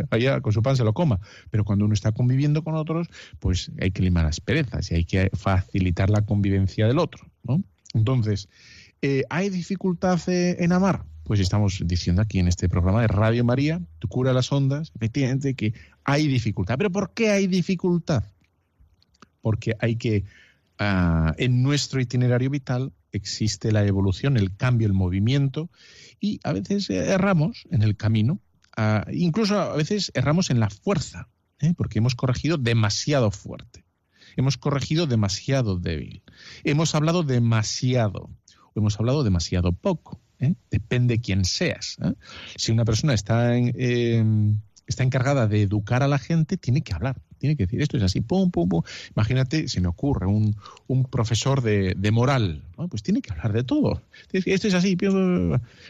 [SPEAKER 2] allá con su pan se lo coma. Pero cuando uno está conviviendo con otros, pues hay que limar las perezas y hay que facilitar la convivencia del otro, ¿no? Entonces, eh, ¿hay dificultad eh, en amar? Pues estamos diciendo aquí en este programa de Radio María, tu cura las ondas, efectivamente que hay dificultad. ¿Pero por qué hay dificultad? Porque hay que, ah, en nuestro itinerario vital existe la evolución, el cambio, el movimiento, y a veces erramos en el camino, ah, incluso a veces erramos en la fuerza, ¿eh? porque hemos corregido demasiado fuerte, hemos corregido demasiado débil, hemos hablado demasiado, o hemos hablado demasiado poco. ¿Eh? Depende quién seas. ¿eh? Si una persona está, en, eh, está encargada de educar a la gente, tiene que hablar, tiene que decir esto es así, pum, pum, pum. Imagínate, se me ocurre, un, un profesor de, de moral, pues tiene que hablar de todo. Esto es así.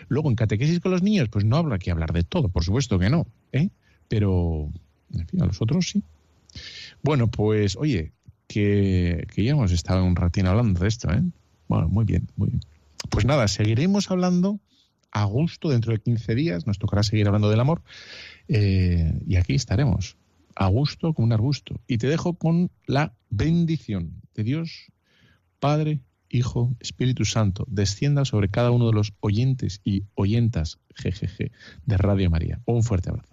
[SPEAKER 2] Luego, en catequesis con los niños, pues no habla que hablar de todo, por supuesto que no. ¿eh? Pero, en fin, a los otros sí. Bueno, pues, oye, que, que ya hemos estado un ratín hablando de esto, ¿eh? Bueno, muy bien, muy bien. Pues nada, seguiremos hablando a gusto dentro de 15 días, nos tocará seguir hablando del amor eh, y aquí estaremos, a gusto como un arbusto. Y te dejo con la bendición de Dios, Padre, Hijo, Espíritu Santo, descienda sobre cada uno de los oyentes y oyentas GGG de Radio María. Un fuerte abrazo.